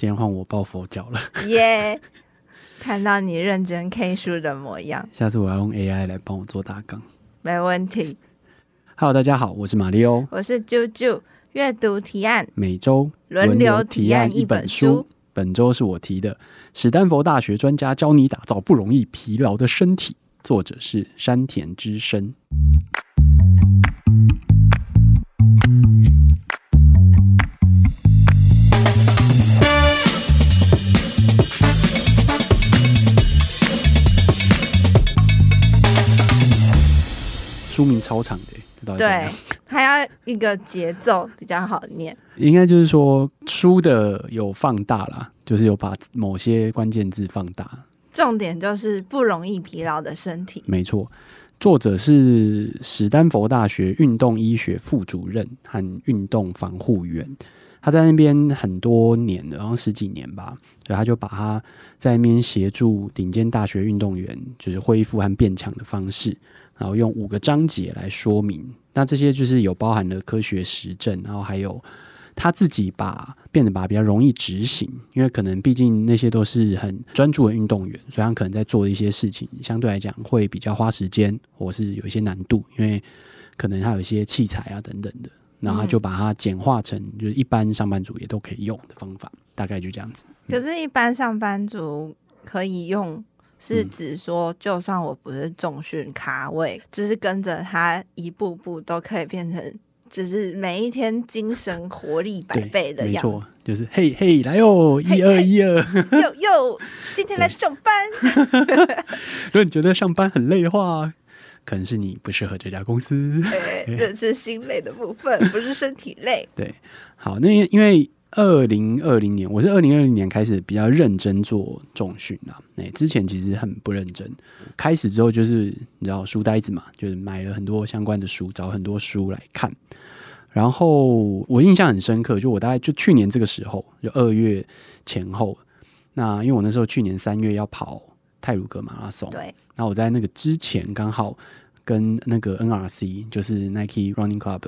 今天换我抱佛脚了，耶、yeah！看到你认真 K 书的模样，下次我要用 AI 来帮我做大纲，没问题。Hello，大家好，我是马里欧，我是啾啾，阅读提案，每周轮流提案一本书，本周是我提的，史丹佛大学专家教你打造不容易疲劳的身体，作者是山田之声。超长的，对，还要一个节奏比较好念。应该就是说书的有放大啦，就是有把某些关键字放大。重点就是不容易疲劳的身体。没错，作者是史丹佛大学运动医学副主任和运动防护员，他在那边很多年了，然后十几年吧，所以他就把他在那边协助顶尖大学运动员，就是恢复和变强的方式。然后用五个章节来说明，那这些就是有包含了科学实证，然后还有他自己把变得把比较容易执行，因为可能毕竟那些都是很专注的运动员，所以他可能在做的一些事情相对来讲会比较花时间，或是有一些难度，因为可能还有一些器材啊等等的，然后就把它简化成就是一般上班族也都可以用的方法，大概就这样子。可是，一般上班族可以用。是指说，就算我不是重训咖位，嗯，就是跟着他一步步都可以变成，就是每一天精神活力百倍的样子。没错，就是嘿嘿来哟，一二一二，又又，今天来上班。如果你觉得上班很累的话，可能是你不适合这家公司。对，这是心累的部分，不是身体累。对，好，那因为。二零二零年，我是二零二零年开始比较认真做重训啦。哎，之前其实很不认真。开始之后就是你知道书呆子嘛，就是买了很多相关的书，找很多书来看。然后我印象很深刻，就我大概就去年这个时候，就二月前后。那因为我那时候去年三月要跑泰鲁格马拉松，对。那我在那个之前刚好跟那个 NRC，就是 Nike Running Club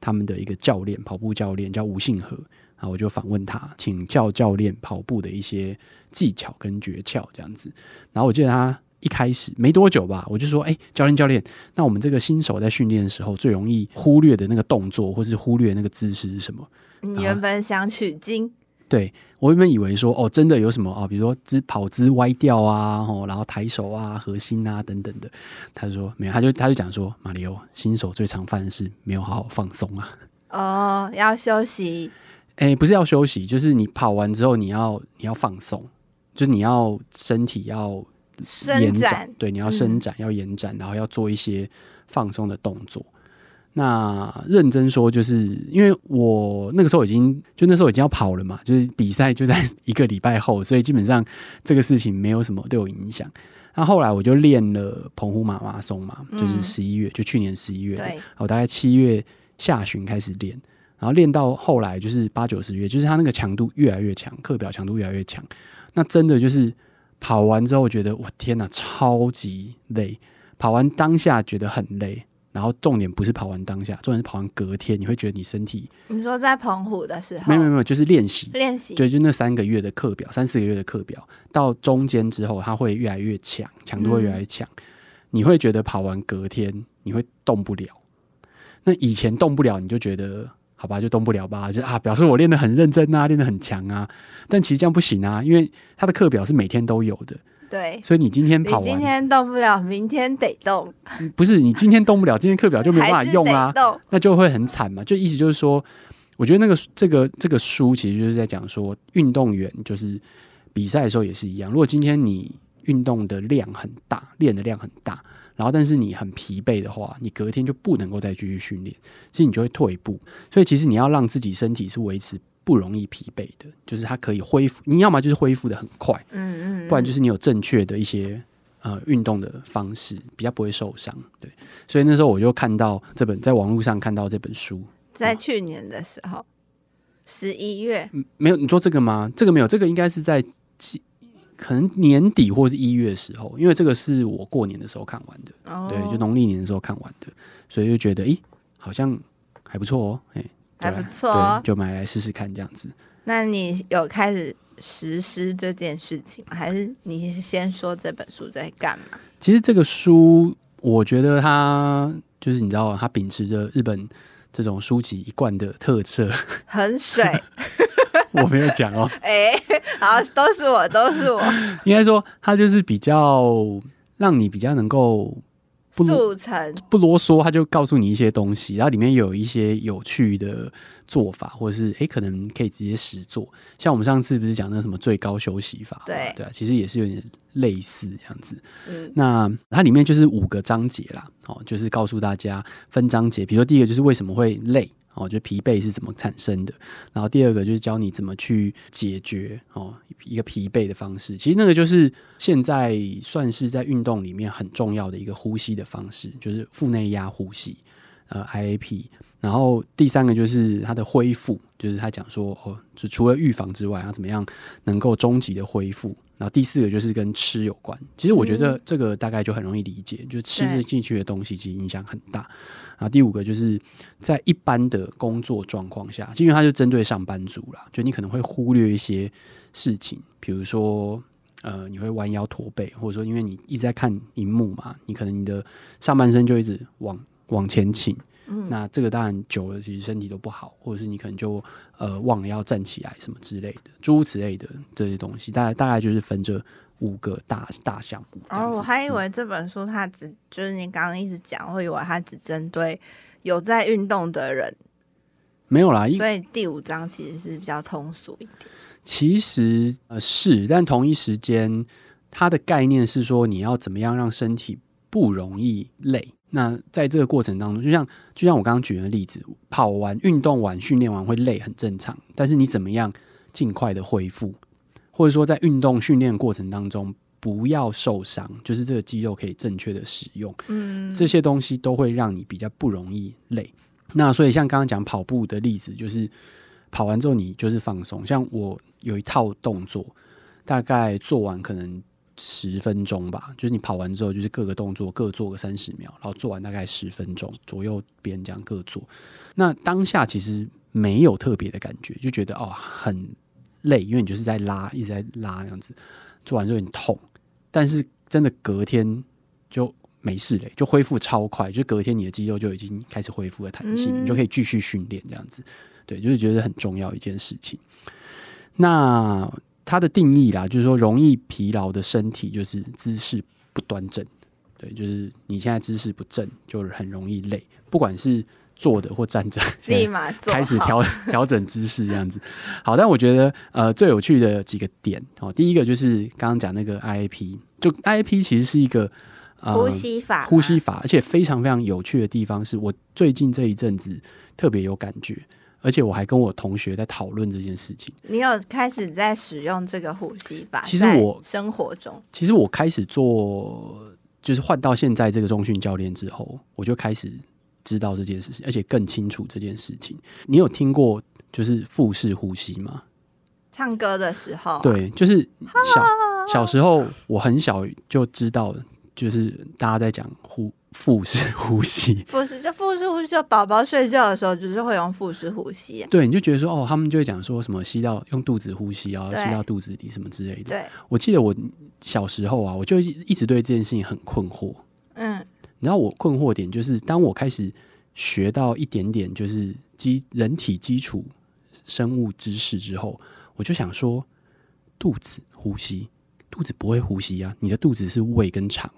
他们的一个教练，跑步教练叫吴信和。然后我就访问他，请教教练跑步的一些技巧跟诀窍这样子。然后我记得他一开始没多久吧，我就说：“哎，教练教练，那我们这个新手在训练的时候最容易忽略的那个动作，或是忽略那个姿势是什么？”你原本想取经，对，我原本以为说哦，真的有什么啊，比如说姿跑姿歪掉啊，然后抬手啊、核心啊等等的。他就说没有，他就他就讲说，马里欧新手最常犯的是没有好好放松啊。哦，要休息。哎、欸，不是要休息，就是你跑完之后你要你要放松，就是你要身体要延展，对，你要伸展、嗯、要延展，然后要做一些放松的动作。那认真说，就是因为我那个时候已经就那时候已经要跑了嘛，就是比赛就在 一个礼拜后，所以基本上这个事情没有什么对我影响。那后来我就练了澎湖马拉松嘛，就是十一月、嗯，就去年十一月，我大概七月下旬开始练。然后练到后来就是八九十月，就是他那个强度越来越强，课表强度越来越强。那真的就是跑完之后，觉得我天哪，超级累。跑完当下觉得很累，然后重点不是跑完当下，重点是跑完隔天，你会觉得你身体。你说在澎湖的时候？没有没有没有，就是练习练习。对，就那三个月的课表，三四个月的课表，到中间之后，它会越来越强，强度会越来越强。嗯。你会觉得跑完隔天你会动不了。那以前动不了，你就觉得。好吧，就动不了吧，就啊，表示我练得很认真啊，练得很强啊。但其实这样不行啊，因为他的课表是每天都有的。对，所以你今天跑完，今天动不了，明天得动。不是，你今天动不了，今天课表就没办法用啊，那就会很惨嘛。就意思就是说，我觉得那个这个这个书其实就是在讲说，运动员就是比赛的时候也是一样。如果今天你运动的量很大，练的量很大。然后，但是你很疲惫的话，你隔天就不能够再继续训练，所以你就会退步。所以，其实你要让自己身体是维持不容易疲惫的，就是它可以恢复。你要么就是恢复的很快，嗯嗯，不然就是你有正确的一些呃运动的方式，比较不会受伤。对，所以那时候我就看到这本，在网络上看到这本书，在去年的时候，十一月，嗯，没有，你做这个吗？这个没有，这个应该是在可能年底或是一月的时候，因为这个是我过年的时候看完的，oh. 对，就农历年的时候看完的，所以就觉得，咦，好像还不错哦，哎，还不错，对，就买来试试看这样子。那你有开始实施这件事情吗，还是你先说这本书在干嘛？其实这个书，我觉得它就是你知道，它秉持着日本这种书籍一贯的特色，很水。我没有讲哦。哎、欸，好，都是我，都是我。应该说，他就是比较让你比较能够。不速成不啰嗦，他就告诉你一些东西，然后里面有一些有趣的做法，或者是诶，可能可以直接实做。像我们上次不是讲那什么最高休息法？对对啊，其实也是有点类似这样子。嗯，那它里面就是五个章节啦，哦，就是告诉大家分章节，比如说第一个就是为什么会累。哦，就疲惫是怎么产生的？然后第二个就是教你怎么去解决哦一个疲惫的方式。其实那个就是现在算是在运动里面很重要的一个呼吸的方式，就是腹内压呼吸，呃，IAP。然后第三个就是它的恢复，就是他讲说哦，就除了预防之外，要怎么样能够终极的恢复。然后第四个就是跟吃有关。其实我觉得这个大概就很容易理解，嗯、就是吃进去的东西其实影响很大。然后第五个就是在一般的工作状况下，因为它就针对上班族啦，就你可能会忽略一些事情，比如说呃，你会弯腰驼背，或者说因为你一直在看荧幕嘛，你可能你的上半身就一直往往前倾。嗯，那这个当然久了，其实身体都不好，或者是你可能就呃忘了要站起来什么之类的，诸如此类的这些东西，大概大概就是分这五个大大项目。哦，我还以为这本书它只、嗯、就是你刚刚一直讲，我以为它只针对有在运动的人，没有啦。所以第五章其实是比较通俗一点。其实呃是，但同一时间它的概念是说你要怎么样让身体不容易累。那在这个过程当中，就像就像我刚刚举的例子，跑完、运动完、训练完会累，很正常。但是你怎么样尽快的恢复，或者说在运动训练过程当中不要受伤，就是这个肌肉可以正确的使用，嗯，这些东西都会让你比较不容易累。那所以像刚刚讲跑步的例子，就是跑完之后你就是放松。像我有一套动作，大概做完可能。十分钟吧，就是你跑完之后，就是各个动作各做个三十秒，然后做完大概十分钟左右，别人这样各做。那当下其实没有特别的感觉，就觉得哦很累，因为你就是在拉，一直在拉这样子。做完之后很痛，但是真的隔天就没事嘞，就恢复超快，就隔天你的肌肉就已经开始恢复了弹性，嗯、你就可以继续训练这样子。对，就是觉得很重要一件事情。那。它的定义啦，就是说容易疲劳的身体就是姿势不端正，对，就是你现在姿势不正，就是很容易累。不管是坐的或站着，立马开始调 调整姿势这样子。好，但我觉得呃最有趣的几个点哦，第一个就是刚刚讲那个 IAP，就 IAP 其实是一个、呃、呼吸法，呼吸法，而且非常非常有趣的地方是我最近这一阵子特别有感觉。而且我还跟我同学在讨论这件事情。你有开始在使用这个呼吸法？其实我生活中，其实我开始做，就是换到现在这个中训教练之后，我就开始知道这件事情，而且更清楚这件事情。你有听过就是腹式呼吸吗？唱歌的时候啊？对，就是小小时候，我很小就知道，就是大家在讲呼。腹式呼吸，腹式就腹式呼吸，就宝宝睡觉的时候，就是会用腹式呼吸。对，你就觉得说，哦，他们就会讲说什么吸到用肚子呼吸啊，吸到肚子里什么之类的。对，我记得我小时候啊，我就一直对这件事情很困惑。嗯，然后我困惑点就是，当我开始学到一点点就是基人体基础生物知识之后，我就想说，肚子呼吸，肚子不会呼吸啊，你的肚子是胃跟肠。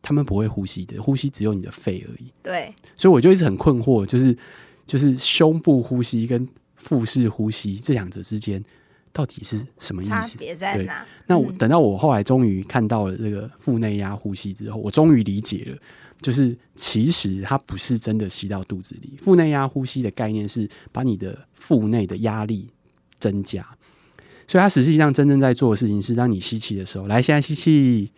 他们不会呼吸的，呼吸只有你的肺而已。对，所以我就一直很困惑，就是就是胸部呼吸跟腹式呼吸这两者之间到底是什么意思？差别在哪？那我等到我后来终于看到了这个腹内压呼吸之后，我终于理解了，就是其实它不是真的吸到肚子里。腹内压呼吸的概念是把你的腹内的压力增加，所以它实际上真正在做的事情是，当你吸气的时候，来，现在吸气。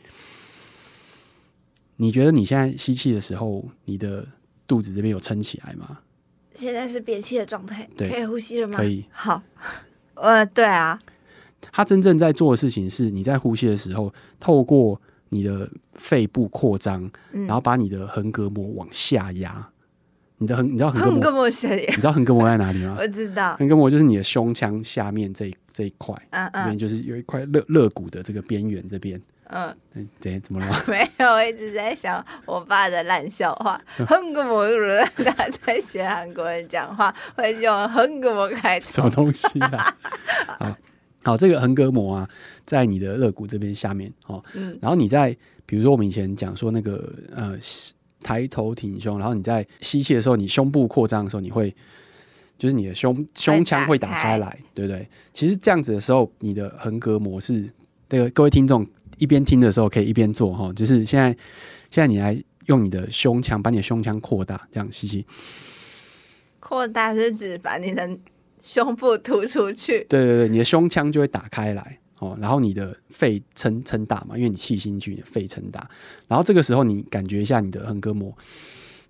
你觉得你现在吸气的时候，你的肚子这边有撑起来吗？现在是憋气的状态，对，可以呼吸了吗？可以。好，呃，对啊。他真正在做的事情是，你在呼吸的时候，透过你的肺部扩张，嗯，然后把你的横膈膜往下压，你的横，你知道横膈膜？你知道横膈膜在哪里吗？我知道，横膈膜就是你的胸腔下面这一这一块，嗯嗯，这边就是有一块肋肋骨的这个边缘这边。嗯，对，怎么了？没有，我一直在想我爸的烂笑话。横膈膜，他在学韩国人讲话会用横膈膜开头。什么东西啊？好，这个横膈膜啊，在你的肋骨这边下面哦。嗯。然后你在，比如说我们以前讲说那个呃，抬头挺胸，然后你在吸气的时候，你胸部扩张的时候，你会就是你的胸胸腔会打开来，对不对？其实这样子的时候，你的横膈膜是这个各位听众。一边听的时候可以一边做哈，就是现在，现在你来用你的胸腔，把你的胸腔扩大，这样吸气。扩大是指把你的胸部突出去。对对对，你的胸腔就会打开来哦，然后你的肺撑撑大嘛，因为你气进去，你的肺撑大。然后这个时候你感觉一下你的横膈膜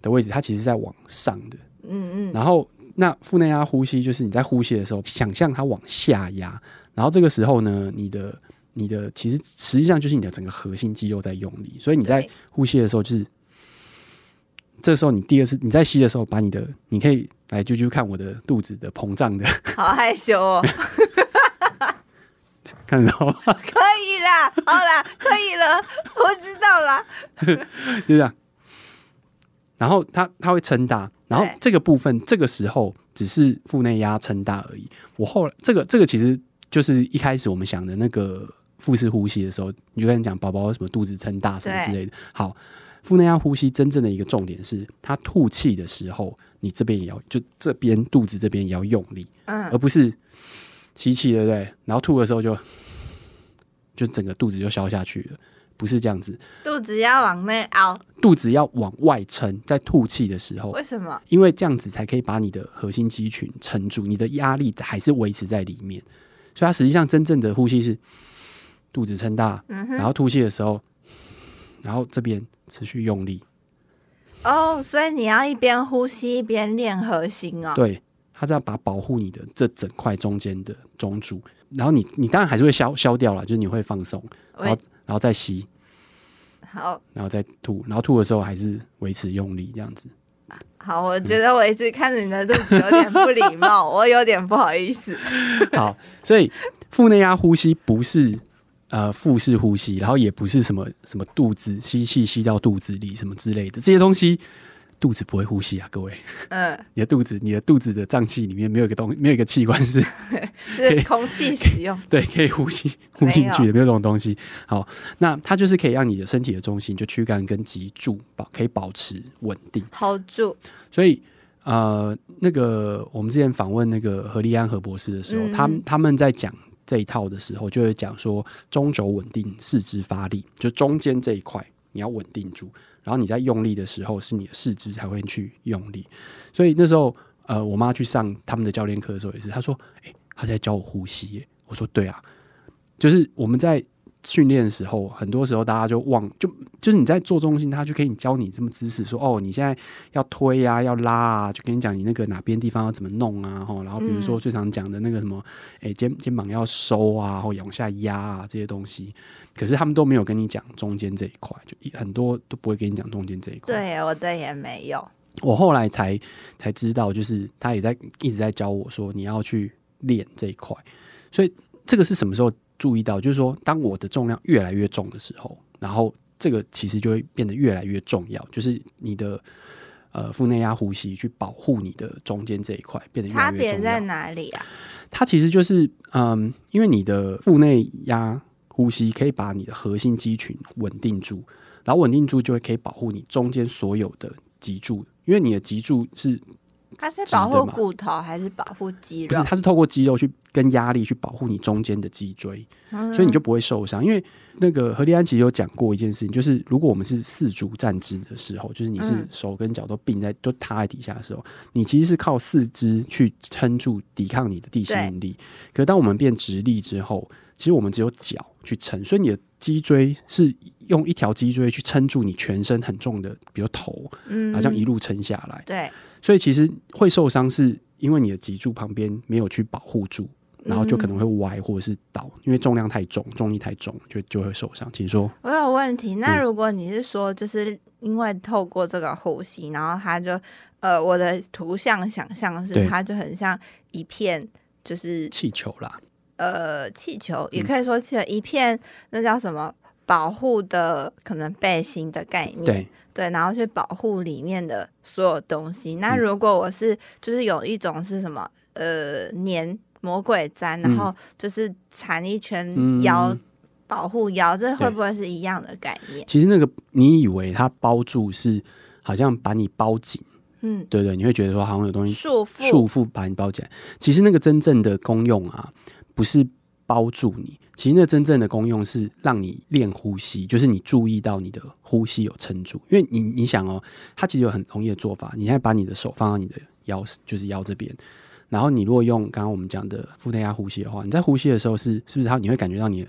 的位置，它其实在往上的。嗯嗯。然后那腹内压呼吸就是你在呼吸的时候，想象它往下压，然后这个时候呢，你的。你的其实实际上就是你的整个核心肌肉在用力，所以你在呼吸的时候，就是这时候你第二次你在吸的时候，把你的你可以来揪揪看我的肚子的膨胀的，好害羞哦，看得到吗？可以啦，好啦，可以了，我知道啦，就这样。然后它它会撑大，然后这个部分这个时候只是腹内压撑大而已。我后来这个这个其实就是一开始我们想的那个。腹式呼吸的时候，你就跟你讲宝宝什么肚子撑大什么之类的。好，腹内压呼吸真正的一个重点是，他吐气的时候，你这边也要就这边肚子这边也要用力，嗯，而不是吸气，对不对？然后吐的时候就就整个肚子就消下去了，不是这样子。肚子要往内凹，肚子要往外撑，在吐气的时候，为什么？因为这样子才可以把你的核心肌群撑住，你的压力还是维持在里面。所以，它实际上真正的呼吸是。肚子撑大，嗯，然后吐气的时候，然后这边持续用力。哦，所以你要一边呼吸一边练核心哦。对，它这样把保护你的这整块中间的中柱，然后你你当然还是会消消掉了，就是你会放松，然后然后再吸，好，然后再吐，然后吐的时候还是维持用力这样子。好，我觉得我一直看着你的肚子有点不礼貌，我有点不好意思。好，所以腹内压呼吸不是。呃，腹式呼吸，然后也不是什么什么肚子吸气吸到肚子里什么之类的这些东西，肚子不会呼吸啊，各位。嗯，你的肚子，你的肚子的脏器里面没有一个东，没有一个器官是 是空气使用，对，可以呼吸呼进去的，没有这种东西。好，那它就是可以让你的身体的中心，就躯干跟脊柱保可以保持稳定，hold 住。所以呃，那个我们之前访问那个何立安何博士的时候，嗯、他他们在讲。这一套的时候，就会讲说中轴稳定，四肢发力，就中间这一块你要稳定住，然后你在用力的时候，是你的四肢才会去用力。所以那时候，呃，我妈去上他们的教练课的时候，也是她说：“诶，她在教我呼吸。”我说：“对啊，就是我们在。”训练的时候，很多时候大家就忘，就就是你在做中心，他就可以教你这么姿势，说哦，你现在要推啊，要拉啊，就跟你讲你那个哪边地方要怎么弄啊，然后比如说最常讲的那个什么，哎、嗯欸、肩肩膀要收啊，或往下压啊这些东西，可是他们都没有跟你讲中间这一块，就很多都不会跟你讲中间这一块。对，我的也没有。我后来才才知道，就是他也在一直在教我说你要去练这一块，所以这个是什么时候？注意到，就是说，当我的重量越来越重的时候，然后这个其实就会变得越来越重要，就是你的呃腹内压呼吸去保护你的中间这一块变得越来越重要。差别在哪里啊？它其实就是嗯，因为你的腹内压呼吸可以把你的核心肌群稳定住，然后稳定住就会可以保护你中间所有的脊柱，因为你的脊柱是。它是保护骨头还是保护肌肉？不是，它是透过肌肉去跟压力去保护你中间的脊椎，嗯，所以你就不会受伤。因为那个何立安其实有讲过一件事情，就是如果我们是四足站姿的时候，就是你是手跟脚都并在都塌在底下的时候，你其实是靠四肢去撑住抵抗你的地心引力。可是当我们变直立之后，其实我们只有脚去撑，所以你的脊椎是用一条脊椎去撑住你全身很重的，比如头，嗯，好像一路撑下来，对。所以其实会受伤，是因为你的脊柱旁边没有去保护住，然后就可能会歪或者是倒，因为重量太重，重力太重，就就会受伤。请说。我有问题，那如果你是说就是因为透过这个呼吸，然后它就呃，我的图像想象是，它就很像一片就是气球啦，呃，气球也可以说气球，一片那叫什么保护的可能背心的概念，对对，然后去保护里面的所有东西。那如果我是就是有一种是什么呃粘魔鬼毡，然后就是缠一圈腰。嗯保护腰，这会不会是一样的概念？其实那个你以为它包住是好像把你包紧，嗯，对对，你会觉得说好像有东西束缚束缚把你包起来。其实那个真正的功用啊，不是包住你，其实那真正的功用是让你练呼吸，就是你注意到你的呼吸有撑住。因为你你想哦，它其实有很容易的做法，你现在把你的手放到你的腰，就是腰这边，然后你如果用刚刚我们讲的腹内压呼吸的话，你在呼吸的时候是是不是它你会感觉到你的。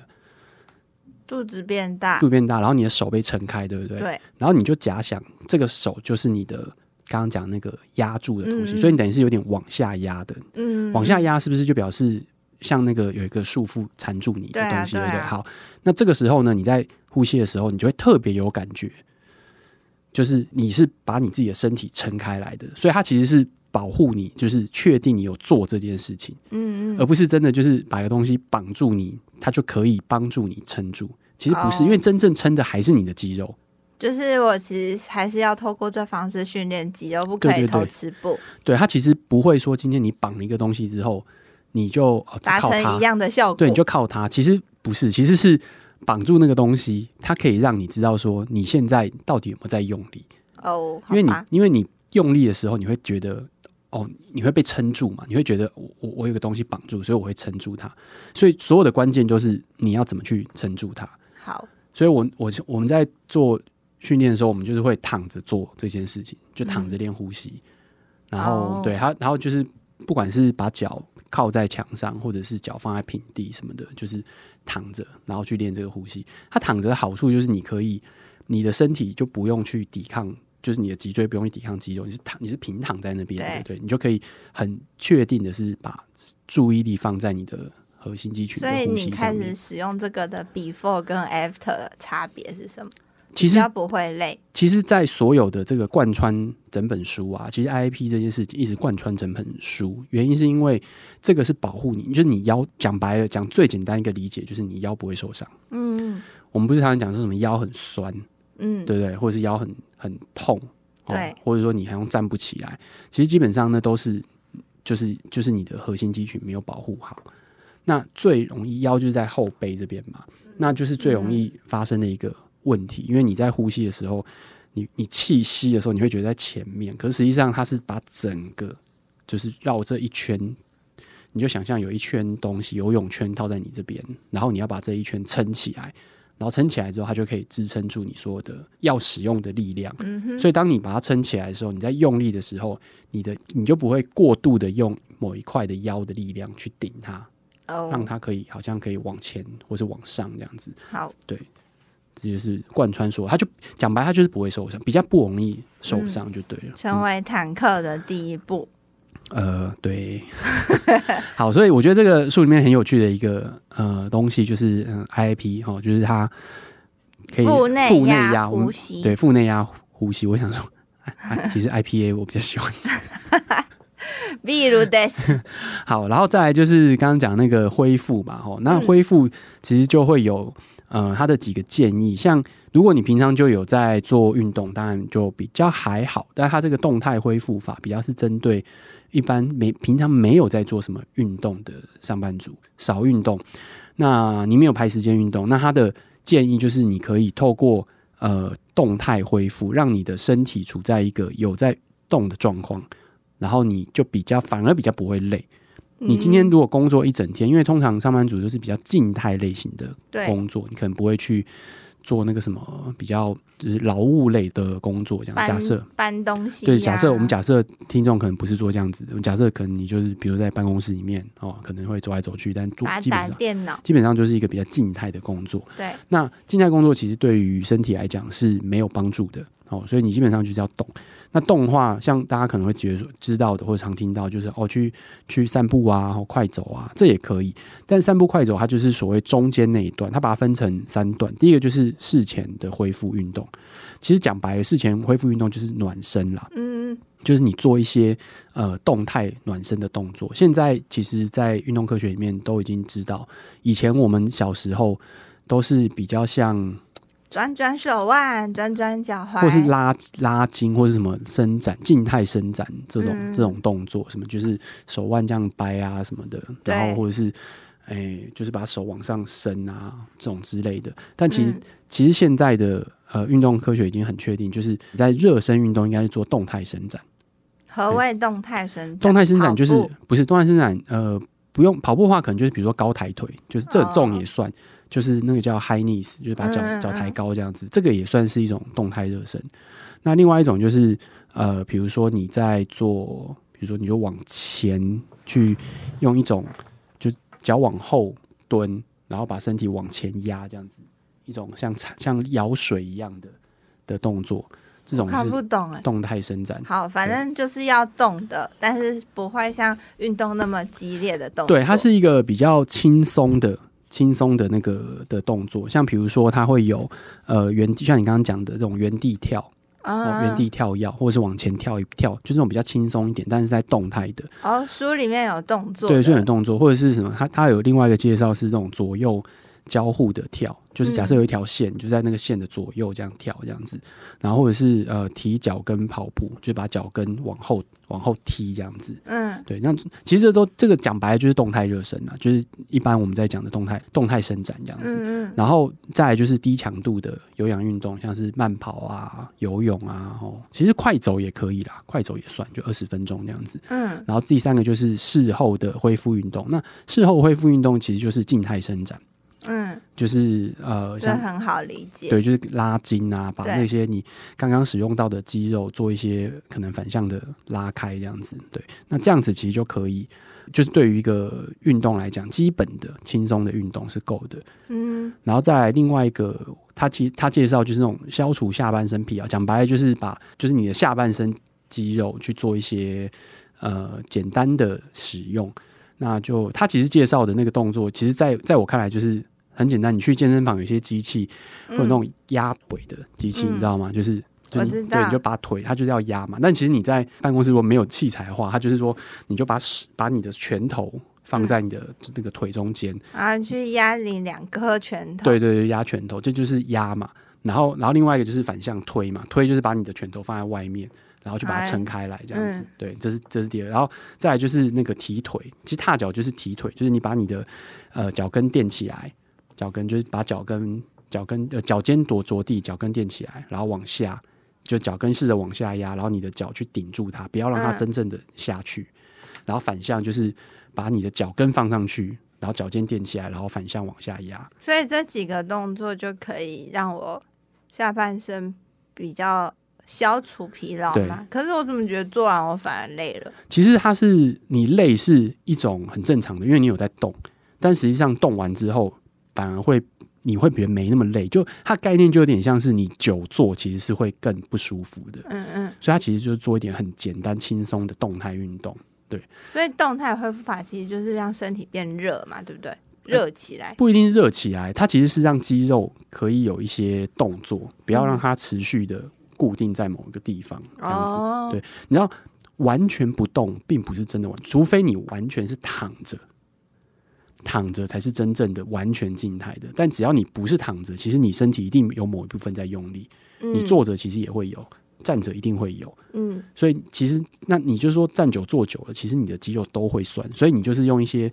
肚子变大，肚子变大，然后你的手被撑开，对不对？对。然后你就假想这个手就是你的刚刚讲那个压住的东西，嗯、所以你等于是有点往下压的。嗯。往下压是不是就表示像那个有一个束缚缠住你的东西，对，啊对，啊、对不对？好，那这个时候呢，你在呼吸的时候，你就会特别有感觉，就是你是把你自己的身体撑开来的，所以它其实是保护你，就是确定你有做这件事情。嗯嗯。而不是真的就是把一个东西绑住你，它就可以帮助你撑住。其实不是，因为真正撑的还是你的肌肉。就是我其实还是要透过这方式训练肌肉，不可以偷吃步。对，它其实不会说今天你绑了一个东西之后，你就达成一样的效果。对，你就靠它。其实不是，其实是绑住那个东西，它可以让你知道说你现在到底有没有在用力。哦，因为你因为你用力的时候，你会觉得哦，你会被撑住嘛？你会觉得我我我有个东西绑住，所以我会撑住它。所以所有的关键就是你要怎么去撑住它。好，所以我，我我我们在做训练的时候，我们就是会躺着做这件事情，就躺着练呼吸。嗯、然后，哦、对，他，然后就是不管是把脚靠在墙上，或者是脚放在平地什么的，就是躺着，然后去练这个呼吸。它躺着的好处就是，你可以，你的身体就不用去抵抗，就是你的脊椎不用去抵抗肌肉，你是躺，你是平躺在那边，对，对，你就可以很确定的是把注意力放在你的。核心肌群，所以你开始使用这个的 before 跟 after 的差别是什么？其实不会累。其实，在所有的这个贯穿整本书啊，其实 IIP 这件事情一直贯穿整本书，原因是因为这个是保护你，就是你腰讲白了，讲最简单一个理解，就是你腰不会受伤。嗯，我们不是常常讲说什么腰很酸，嗯，对不对？或者是腰很很痛，对、哦，或者说你好像站不起来，其实基本上呢都是就是就是你的核心肌群没有保护好。那最容易腰就是在后背这边嘛，那就是最容易发生的一个问题，因为你在呼吸的时候，你你气息的时候，你会觉得在前面，可是实际上它是把整个就是绕这一圈，你就想象有一圈东西游泳圈套在你这边，然后你要把这一圈撑起来，然后撑起来之后，它就可以支撑住你所有的要使用的力量。所以当你把它撑起来的时候，你在用力的时候，你的你就不会过度的用某一块的腰的力量去顶它。让它可以好像可以往前或是往上这样子。好，对，这就是贯穿说，他就讲白，他就是不会受伤，比较不容易受伤就对了。成为坦克的第一步。嗯、呃，对。好，所以我觉得这个书里面很有趣的一个呃东西就是嗯 IIP 哈，就是它可以腹内压呼吸，对，腹内压呼吸。我想说，其实 IPA 我比较喜欢。比如的，好，然后再来就是刚刚讲那个恢复嘛，吼，那恢复其实就会有呃，他的几个建议，像如果你平常就有在做运动，当然就比较还好，但它这个动态恢复法比较是针对一般没平常没有在做什么运动的上班族，少运动，那你没有排时间运动，那他的建议就是你可以透过呃动态恢复，让你的身体处在一个有在动的状况。然后你就比较反而比较不会累。你今天如果工作一整天，因为通常上班族都是比较静态类型的工作，你可能不会去做那个什么比较就是劳务类的工作。这样假设搬东西，对，假设我们假设听众可能不是做这样子的，我们假设可能你就是比如在办公室里面哦，可能会走来走去，但做基本上电脑基本上就是一个比较静态的工作。对，那静态工作其实对于身体来讲是没有帮助的哦，所以你基本上就是要动。那动画，像大家可能会觉得知道的或者常听到，就是哦去去散步啊，或快走啊，这也可以。但散步快走它就是所谓中间那一段，它把它分成三段。第一个就是事前的恢复运动，其实讲白了，事前恢复运动就是暖身啦。嗯，就是你做一些呃动态暖身的动作。现在其实，在运动科学里面都已经知道，以前我们小时候都是比较像。转转手腕，转转脚踝，或是拉拉筋，或是什么伸展、静态伸展这种、嗯、这种动作，什么就是手腕这样掰啊什么的，然后或者是哎、欸，就是把手往上伸啊这种之类的。但其实、嗯、其实现在的呃运动科学已经很确定，就是你在热身运动应该是做动态伸展。何谓动态伸展？动态伸展就是不是动态伸展？呃，不用跑步的话，可能就是比如说高抬腿，就是这种也算。哦就是那个叫 high knees，就是把脚脚抬高这样子，这个也算是一种动态热身。那另外一种就是呃，比如说你在做，比如说你就往前去用一种，就脚往后蹲，然后把身体往前压这样子，一种像像舀水一样的的动作。这种看不懂哎，动态伸展。好，反正就是要动的，但是不会像运动那么激烈的动作。对，它是一个比较轻松的。轻松的那个的动作，像比如说，它会有呃原地，像你刚刚讲的这种原地跳，哦，原地跳跃，或者是往前跳一跳，就这种比较轻松一点，但是在动态的。哦，书里面有动作，对，书有动作，或者是什么？它它有另外一个介绍是这种左右交互的跳，就是假设有一条线，嗯、就在那个线的左右这样跳这样子，然后或者是呃提脚跟跑步，就把脚跟往后。往后踢这样子，嗯，对，那其实这都这个讲白了就是动态热身了，就是一般我们在讲的动态动态伸展这样子，嗯嗯，然后再来就是低强度的有氧运动，像是慢跑啊、游泳啊，哦，其实快走也可以啦，快走也算，就二十分钟这样子，嗯，然后第三个就是事后的恢复运动，那事后恢复运动其实就是静态伸展。嗯，就是呃，这很好理解。对，就是拉筋啊，把那些你刚刚使用到的肌肉做一些可能反向的拉开，这样子。对，那这样子其实就可以，就是对于一个运动来讲，基本的轻松的运动是够的。嗯，然后再来另外一个，他其实他介绍就是那种消除下半身疲劳，讲白了就是把就是你的下半身肌肉去做一些呃简单的使用。那就他其实介绍的那个动作，其实在在我看来就是。很简单，你去健身房有些机器，会有那种压腿的机器，嗯、你知道吗？就是，就你对，你就把腿，它就是要压嘛。但其实你在办公室如果没有器材的话，它就是说，你就把把你的拳头放在你的那个腿中间，啊，去压你两颗拳头。对对对，压拳头，这就，是压嘛。然后，然后另外一个就是反向推嘛，推就是把你的拳头放在外面，然后就把它撑开来，这样子。对，这是这是第二。然后再来就是那个提腿，其实踏脚就是提腿，就是你把你的呃脚跟垫起来。脚跟就是把脚跟脚跟呃脚尖躲着地，脚跟垫起来，然后往下，就脚跟试着往下压，然后你的脚去顶住它，不要让它真正的下去。嗯、然后反向就是把你的脚跟放上去，然后脚尖垫起来，然后反向往下压。所以这几个动作就可以让我下半身比较消除疲劳嘛。可是我怎么觉得做完我反而累了？其实它是你累是一种很正常的，因为你有在动，但实际上动完之后。反而会，你会觉得没那么累，就它概念就有点像是你久坐其实是会更不舒服的，嗯嗯，所以它其实就是做一点很简单轻松的动态运动，对。所以动态恢复法其实就是让身体变热嘛，对不对？热起来，不一定是热起来，它其实是让肌肉可以有一些动作，不要让它持续的固定在某一个地方，这样子。哦、对，你知道完全不动并不是真的完，除非你完全是躺着。躺着才是真正的完全静态的，但只要你不是躺着，其实你身体一定有某一部分在用力。嗯、你坐着其实也会有，站着一定会有。嗯，所以其实那你就说站久坐久了，其实你的肌肉都会酸。所以你就是用一些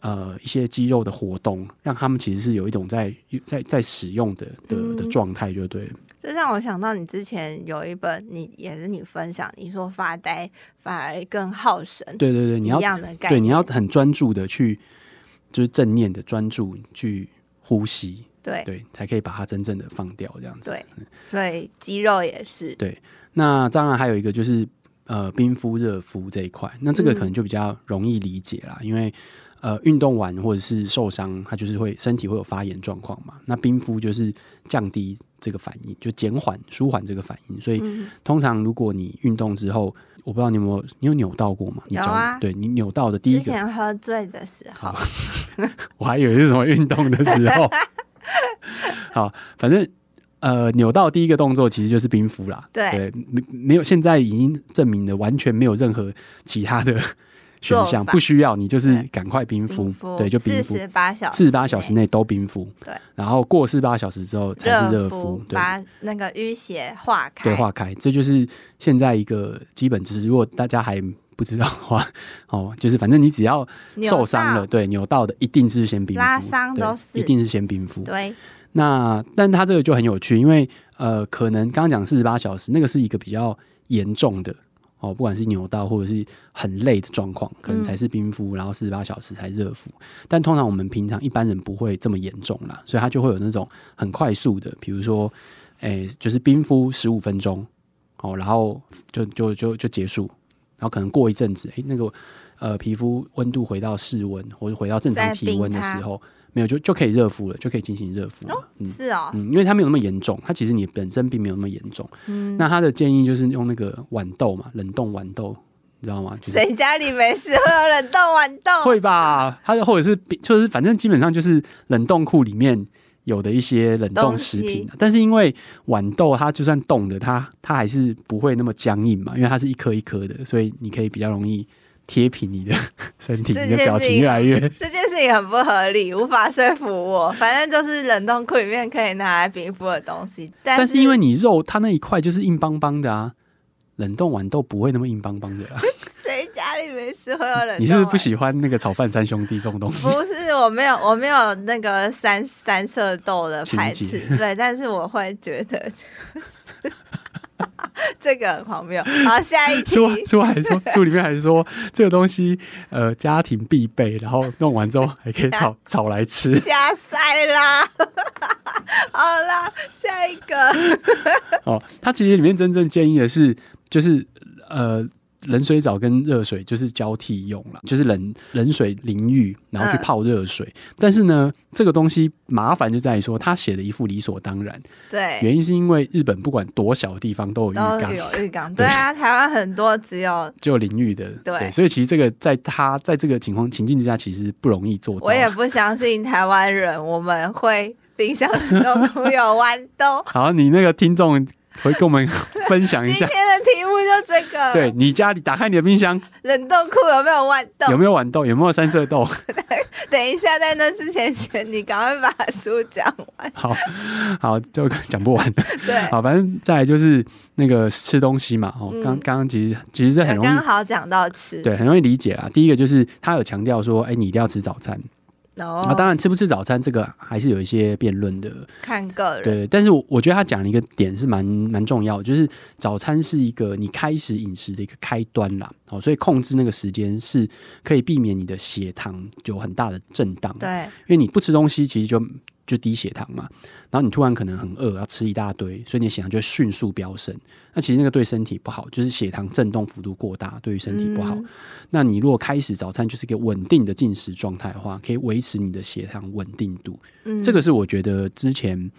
呃一些肌肉的活动，让他们其实是有一种在在在使用的的的状态，就对了。这让我想到你之前有一本，你也是你分享，你说发呆反而更耗神。对对对，你要对你要很专注的去。就是正念的专注去呼吸，对对，才可以把它真正的放掉，这样子。对，所以肌肉也是。对，那当然还有一个就是呃冰敷热敷这一块，那这个可能就比较容易理解啦，嗯、因为呃运动完或者是受伤，它就是会身体会有发炎状况嘛。那冰敷就是降低这个反应，就减缓舒缓这个反应。所以、嗯、通常如果你运动之后，我不知道你有没有你有扭到过吗？你有啊，对你扭到的第一个，之前喝醉的时候，我还以为是什么运动的时候。好，反正。呃，扭到第一个动作其实就是冰敷啦。对，对，没没有，现在已经证明了完全没有任何其他的选项，不需要你就是赶快冰敷，对，就冰敷。四十八小时，四十八小时内都冰敷。对，然后过四十八小时之后才是热敷，把那个淤血化开。对，化开，这就是现在一个基本知识。如果大家还不知道的话，哦，就是反正你只要受伤了，对，扭到的一定是先冰敷，拉伤都是，一定是先冰敷。对。那，但他这个就很有趣，因为呃，可能刚刚讲四十八小时，那个是一个比较严重的哦，不管是扭到或者是很累的状况，可能才是冰敷，嗯、然后四十八小时才热敷。但通常我们平常一般人不会这么严重啦，所以他就会有那种很快速的，比如说，诶、欸，就是冰敷十五分钟，哦，然后就就就就结束，然后可能过一阵子，诶、欸，那个呃，皮肤温度回到室温或者回到正常体温的时候。没有就就可以热敷了，就可以进行热敷了。哦，是哦，嗯，因为它没有那么严重，它其实你本身并没有那么严重。嗯，那他的建议就是用那个豌豆嘛，冷冻豌豆，你知道吗？谁家里没事会有冷冻豌豆？会吧？它或者是就是反正基本上就是冷冻库里面有的一些冷冻食品。但是因为豌豆它就算冻的，它它还是不会那么僵硬嘛，因为它是一颗一颗的，所以你可以比较容易。贴平你的 身体，你的表情越来越……这件事情很不合理，无法说服我。反正就是冷冻库里面可以拿来冰敷的东西，但是，因为你肉它那一块就是硬邦邦的啊，冷冻豌豆不会那么硬邦邦的啊。谁家里没事会有冷冻？你是不是不喜欢那个炒饭三兄弟这种东西？不是，我没有，我没有那个三三色豆的排斥，对，但是我会觉得。这个很荒谬。好，下一题。书书还说，书里面还说这个东西呃家庭必备，然后弄完之后还可以 炒炒来吃。加塞啦。好啦，下一个。哦，他其实里面真正建议的是，就是呃。冷水澡跟热水就是交替用了，就是冷冷水淋浴，然后去泡热水。嗯、但是呢，这个东西麻烦就在于说，他写的一副理所当然。对，原因是因为日本不管多小的地方都有浴缸，有浴缸。对啊，台湾很多只有只有淋浴的对。对，所以其实这个在他在这个情况情境之下，其实不容易做到。我也不相信台湾人我们会冰箱里都有豌豆。好，你那个听众。会跟我们分享一下。今天的题目就这个。对，你家里打开你的冰箱，冷冻库有没有豌豆？有没有豌豆？有没有三色豆？等一下，在那之前，请你赶快把书讲完。好好，就讲不完。对，好，反正再来就是那个吃东西嘛。哦，刚刚刚其实其实这很容易，刚好讲到吃，对，很容易理解啦。第一个就是他有强调说，哎，你一定要吃早餐。哦，那当然吃不吃早餐这个还是有一些辩论的，看个人。对，但是我我觉得他讲了一个点是蛮蛮重要，就是早餐是一个你开始饮食的一个开端啦。哦，所以控制那个时间是可以避免你的血糖有很大的震荡。对，因为你不吃东西，其实就。就低血糖嘛，然后你突然可能很饿，要吃一大堆，所以你的血糖就会迅速飙升。那其实那个对身体不好，就是血糖震动幅度过大，对于身体不好。嗯。那你如果开始早餐就是一个稳定的进食状态的话，可以维持你的血糖稳定度。嗯，这个是我觉得之前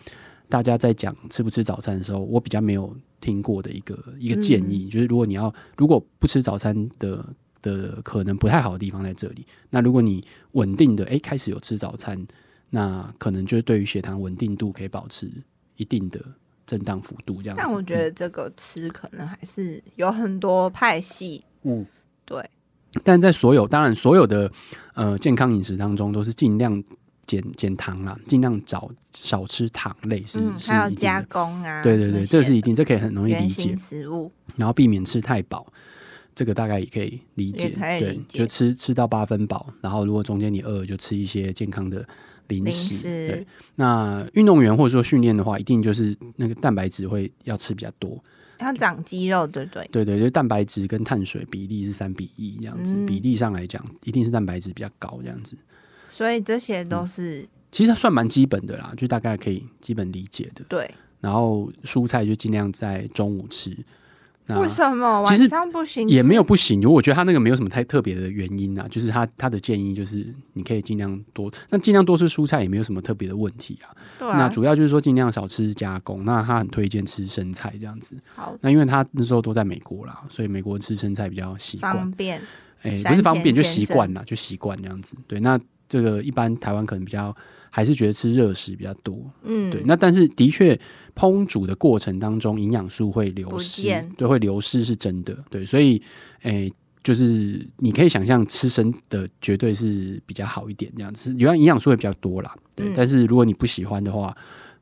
大家在讲吃不吃早餐的时候，我比较没有听过的一个一个建议，嗯，就是如果你要如果不吃早餐的的可能不太好的地方在这里。那如果你稳定的哎开始有吃早餐。那可能就是对于血糖稳定度可以保持一定的震荡幅度这样子。但我觉得这个吃可能还是有很多派系。嗯，对。但在所有当然所有的呃健康饮食当中，都是尽量减减糖啦，尽量少少吃糖类是，嗯，是还有加工啊。对对对，这是一定，这可以很容易理解。食物，然后避免吃太饱，这个大概也可以理解。可以理解。对，就吃吃到八分饱，然后如果中间你饿，就吃一些健康的。零食，对，那运动员或者说训练的话，一定就是那个蛋白质会要吃比较多，要长肌肉，对对？对对，就蛋白质跟碳水比例是三比一这样子，嗯，比例上来讲，一定是蛋白质比较高这样子。所以这些都是，嗯，其实算蛮基本的啦，就大概可以基本理解的。对，然后蔬菜就尽量在中午吃。为什么晚上不行？也没有不行，我觉得他那个没有什么太特别的原因啊，就是他他的建议就是你可以尽量多，那尽量多吃蔬菜也没有什么特别的问题啊。对啊，那主要就是说尽量少吃加工。那他很推荐吃生菜这样子。好，那因为他那时候都在美国啦，所以美国吃生菜比较习惯，方便。哎、欸，不是方便就习惯了，就习惯这样子。对，那这个一般台湾可能比较还是觉得吃热食比较多。嗯，对。那但是的确。烹煮的过程当中，营养素会流失，对，会流失是真的，对，所以，诶、欸，就是你可以想象吃生的绝对是比较好一点，这样子，原来营养素会比较多啦，对。嗯、但是如果你不喜欢的话，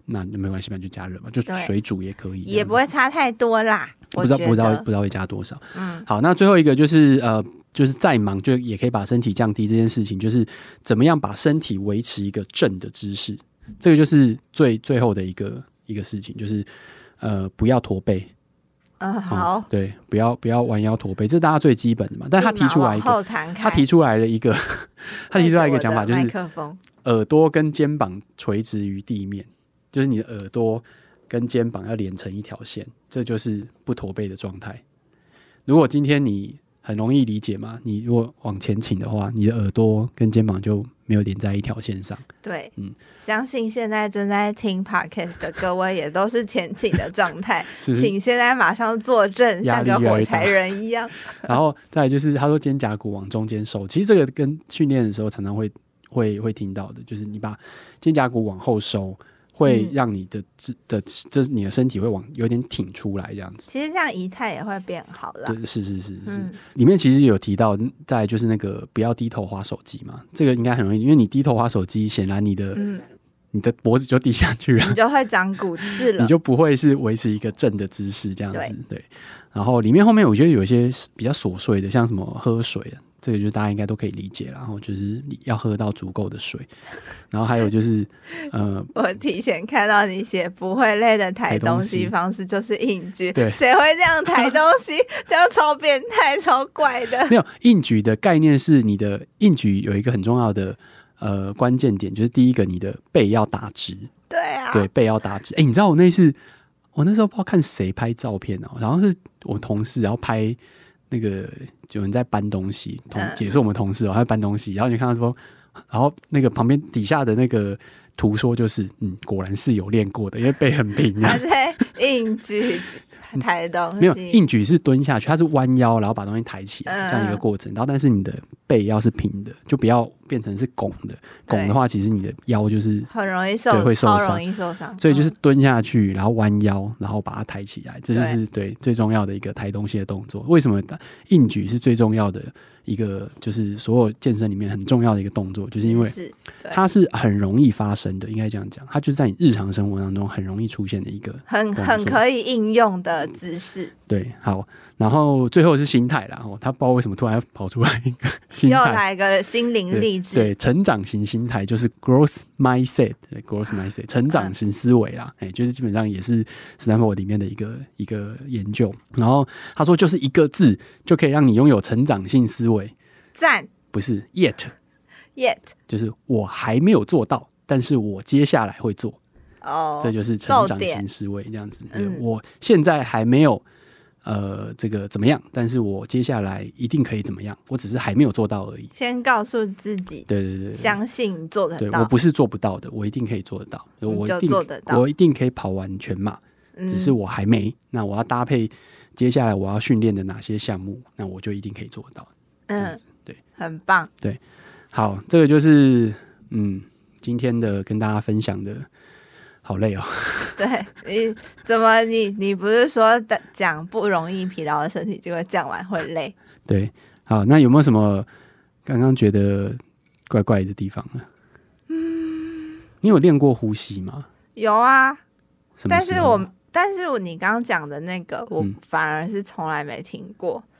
那就没关系嘛，就加热嘛，就水煮也可以，也不会差太多啦。不知道不知道不知道会加多少。嗯，好，那最后一个就是呃，就是再忙就也可以把身体降低这件事情，就是怎么样把身体维持一个正的姿势，这个就是最最后的一个。一个事情就是，呃，不要驼背。嗯，好。嗯、对，不要不要弯腰驼背，这是大家最基本的嘛。但他提出来一个，他提出来了一个，他提出来一个讲法，就是耳朵跟肩膀垂直于地面，就是你的耳朵跟肩膀要连成一条线，这就是不驼背的状态。如果今天你很容易理解嘛，你如果往前倾的话，你的耳朵跟肩膀就。没有连在一条线上。对，嗯，相信现在正在听 podcast 的各位也都是前倾的状态，请现在马上坐正，像个火柴人一样。然后再就是，他说肩胛骨往中间收，其实这个跟训练的时候常常会会会听到的，就是你把肩胛骨往后收。会让你的这的这你的身体会往有点挺出来这样子。其实这样仪态也会变好了。对，是是是是，嗯。里面其实有提到，在就是那个不要低头滑手机嘛，这个应该很容易，因为你低头滑手机，显然你的、嗯、你的脖子就低下去了，你就会长骨刺 了，你就不会是维持一个正的姿势这样子。对。对然后里面后面我觉得有一些比较琐碎的，像什么喝水啊。这个就是大家应该都可以理解，然后就是你要喝到足够的水，然后还有就是，呃，我提前看到你写不会累的抬东西方式就是硬举，对，谁会这样抬东西？这样超变态、超怪的。没有硬举的概念是你的硬举有一个很重要的呃关键点，就是第一个你的背要打直，对啊，对，背要打直。哎，你知道我那次我那时候不知道看谁拍照片哦，然后是我同事，然后拍。那个有人在搬东西，同也是我们同事哦，他在搬东西，然后你看到说，然后那个旁边底下的那个图说就是，嗯，果然是有练过的，因为背很平啊。在硬举 抬东西，没有硬举是蹲下去，它是弯腰，然后把东西抬起来这样一个过程。然后但是你的背要是平的，就不要变成是拱的。拱的话，其实你的腰就是很容易受，对，会受伤，容易受伤。所以就是蹲下去，然后弯腰，然后把它抬起来，这就是对，对最重要的一个抬东西的动作。为什么硬举是最重要的？一个就是所有健身里面很重要的一个动作，就是因为它是很容易发生的，应该这样讲，它就是在你日常生活当中很容易出现的一个很很可以应用的姿势。对，好。然后最后是心态啦，哦，他不知道为什么突然跑出来一个心态，又来一个心灵励志，对，成长型心态就是 growth mindset，growth mindset，成长型思维啦，哎、嗯，就是基本上也是斯坦福里面的一个一个研究。然后他说，就是一个字就可以让你拥有成长性思维，赞，不是 yet，yet，Yet 就是我还没有做到，但是我接下来会做，哦，这就是成长型思维这样子。嗯，我现在还没有。呃，这个怎么样？但是我接下来一定可以怎么样？我只是还没有做到而已。先告诉自己，对对对，相信做得到。对，我不是做不到的，我一定可以做得到。我一定做得到，我一定可以跑完全马，嗯，只是我还没。那我要搭配接下来我要训练的哪些项目？那我就一定可以做得到。嗯，对，很棒。对，好，这个就是嗯，今天的跟大家分享的。好累哦！对，你怎么你你不是说讲不容易疲劳的身体，结果讲完会累？对，好，那有没有什么刚刚觉得怪怪的地方呢？嗯，你有练过呼吸吗？有啊，但是我但是我你刚刚讲的那个，我反而是从来没听过。嗯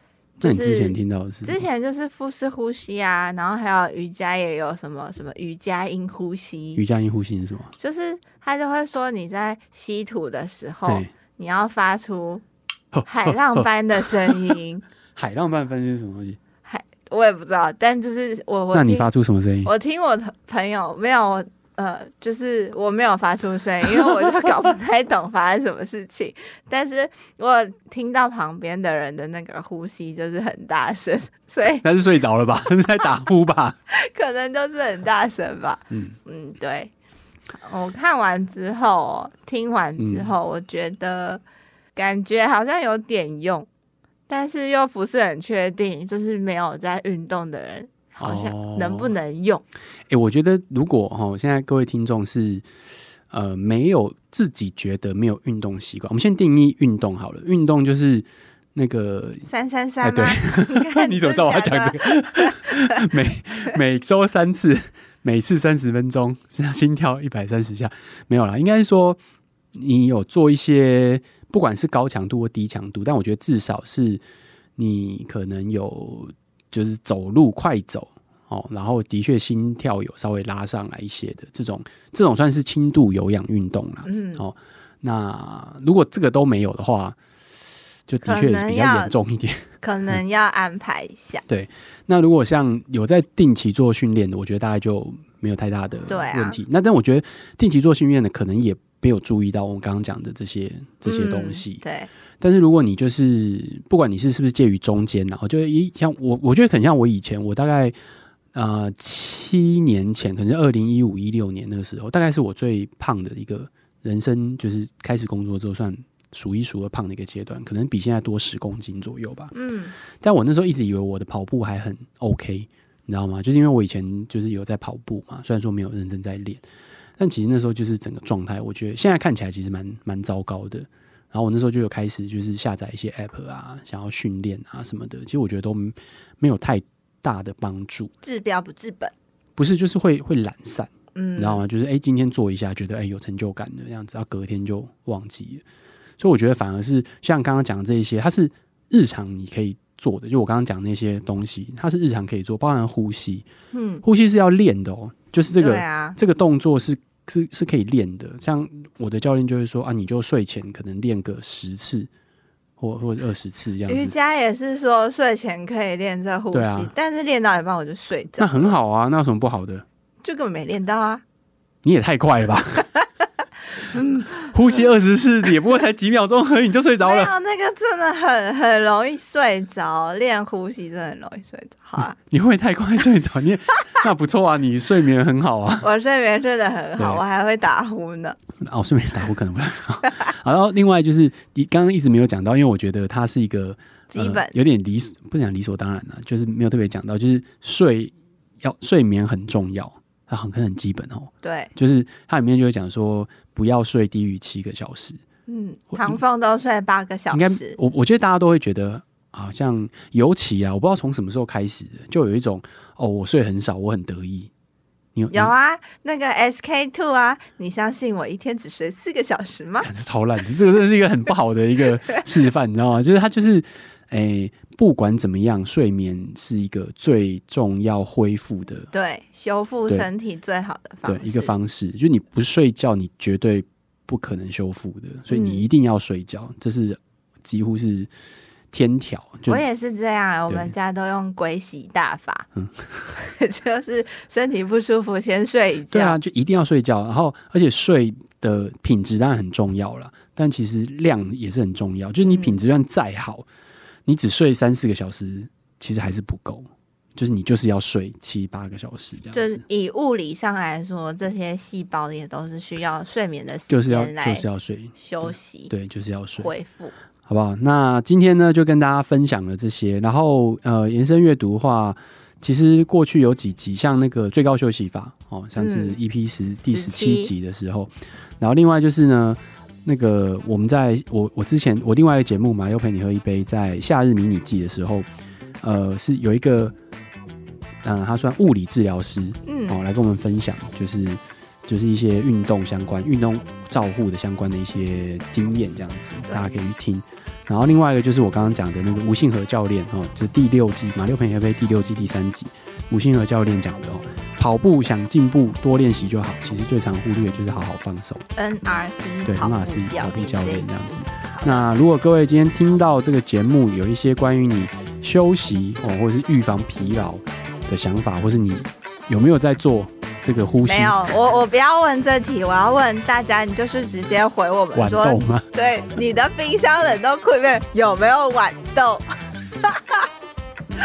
就是之前听到的是，之前就是腹式呼吸啊，然后还有瑜伽也有什么什么瑜伽音呼吸。瑜伽音呼吸是什么？就是他就会说你在吸吐的时候，你要发出 海浪般的声音。海浪般分是什么东西？海我也不知道，但就是我我那你发出什么声音？我听我的朋友没有，呃，就是我没有发出声音，因为我就 搞不太懂发生什么事情。但是我听到旁边的人的那个呼吸就是很大声，所以他是睡着了吧？他 是在打呼吧？可能就是很大声吧。嗯嗯，对。我看完之后，听完之后，我觉得感觉好像有点用，但是又不是很确定，就是没有在运动的人。好像能不能用？哎、欸，我觉得如果哈，现在各位听众是呃没有自己觉得没有运动习惯，我们先定义运动好了。运动就是那个三三三，欸、对，你，你怎么知道我要讲这个？每每周三次，每次三十分钟，心跳一百三十下，没有啦，应该是说你有做一些，不管是高强度或低强度，但我觉得至少是你可能有。就是走路快走哦，然后的确心跳有稍微拉上来一些的这种，这种算是轻度有氧运动了。嗯，哦，那如果这个都没有的话，就的确比较严重一点，可能要安排一下。对，那如果像有在定期做训练的，我觉得大概就没有太大的问题。啊、那但我觉得定期做训练的，可能也没有注意到我们刚刚讲的这些这些东西。嗯、对。但是如果你就是不管你是是不是介于中间，然后就一像我，我觉得很像我以前，我大概呃七年前，可能是二零一五一六年那个时候，大概是我最胖的一个人生，就是开始工作之后算数一数二胖的一个阶段，可能比现在多十公斤左右吧。嗯，但我那时候一直以为我的跑步还很 OK，你知道吗？就是因为我以前就是有在跑步嘛，虽然说没有认真在练，但其实那时候就是整个状态，我觉得现在看起来其实蛮蛮糟糕的。然后我那时候就有开始就是下载一些 app 啊，想要训练啊什么的，其实我觉得都没有太大的帮助。治标不治本，不是就是会会懒散，嗯，你知道吗？就是哎，今天做一下，觉得哎有成就感的样子，然后隔天就忘记了。所以我觉得反而是像刚刚讲的这一些，它是日常你可以做的。就我刚刚讲那些东西，它是日常可以做，包含呼吸，嗯，呼吸是要练的哦，就是这个、啊、这个动作是。是是可以练的，像我的教练就会说啊，你就睡前可能练个十次或或者二十次这样子。瑜伽也是说睡前可以练这呼吸，啊、但是练到一半我就睡着。那很好啊，那有什么不好的？就根本没练到啊！你也太快了吧！呼吸二十次也不过才几秒钟而已，你就睡着了。那个真的很很容易睡着，练呼吸真的很容易睡着。好啊，你会不会太快睡着？你那不错啊，你睡眠很好啊。我睡眠睡得很好，我还会打呼呢。哦，睡眠打呼可能不太好。好，然后另外就是你刚刚一直没有讲到，因为我觉得它是一个基本，有点理不讲理所当然了，就是没有特别讲到，就是睡要睡眠很重要。它很可能很基本哦，对，就是它里面就会讲说，不要睡低于七个小时。嗯，唐凤都睡八个小时。应该我我觉得大家都会觉得，好像尤其啊，我不知道从什么时候开始，就有一种哦，我睡很少，我很得意。有，有啊，那个 SK Two 啊，你相信我一天只睡四个小时吗？这超烂的，这个真的是一个很不好的一个示范，你知道吗？就是他就是。诶、欸，不管怎么样，睡眠是一个最重要恢复的，对，修复身体最好的方式，对，一个方式。就你不睡觉，你绝对不可能修复的，所以你一定要睡觉，嗯、这是几乎是天条。我也是这样，我们家都用鬼洗大法，嗯，就是身体不舒服先睡一觉。对啊，就一定要睡觉，然后而且睡的品质当然很重要了，但其实量也是很重要。就是你品质量再好。嗯你只睡三四个小时，其实还是不够。就是你就是要睡七八个小时这样子。就是以物理上来说，这些细胞也都是需要睡眠的时间，就是要就是要睡休息，对，就是要睡恢复，好不好？那今天呢，就跟大家分享了这些。然后呃，延伸阅读的话，其实过去有几集，像那个最高休息法哦，像是 EP 十、嗯、第十七集的时候，然后另外就是呢。那个，我们在我我之前我另外一个节目《马六陪你喝一杯》在夏日迷你季的时候，呃，是有一个，嗯、呃，他算物理治疗师，嗯，哦，来跟我们分享，就是就是一些运动相关、运动照护的相关的一些经验，这样子，大家可以去听。然后另外一个就是我刚刚讲的那个吴信和教练，哦，就是第六季《马六陪你喝一杯》第六季第三集，吴星和教练讲的哦。跑步想进步，多练习就好。其实最常忽略就是好好放手。NRC 对，NRC 跑步教练这样子。那如果各位今天听到这个节目，有一些关于你休息哦，或者是预防疲劳的想法，或是你有没有在做这个呼吸。没有，我我不要问这题，我要问大家，你就是直接回我们说，豌豆吗？对，你的冰箱冷冻库里面有没有豌豆？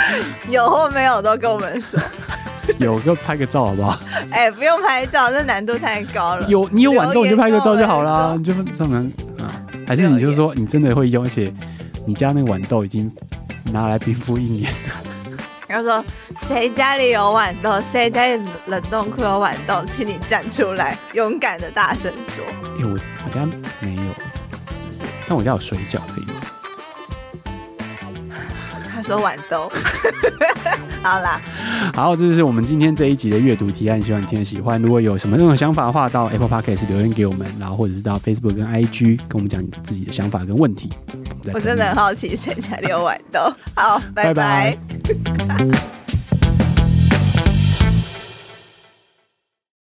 有或没有都跟我们说。有就拍个照好不好？哎、欸，不用拍照，这难度太高了。有你有豌豆你就拍个照就好了，你就上门啊？还是你就说你真的会用，而且你家那个豌豆已经拿来冰敷一年。然后说谁家里有豌豆，谁家里冷冻库有豌豆，请你站出来，勇敢的大声说。哎、欸，我我家没有，是不是？但我家有水饺可以吗？他说豌豆。好啦，好，这就是我们今天这一集的阅读提案，希望你听得喜欢。如果有什么任何想法的话，到 Apple Podcast 留言给我们，然后或者是到 Facebook 跟 IG 跟我们讲你自己的想法跟问题。我，真的很好奇谁家里有豌豆。好，拜拜。拜拜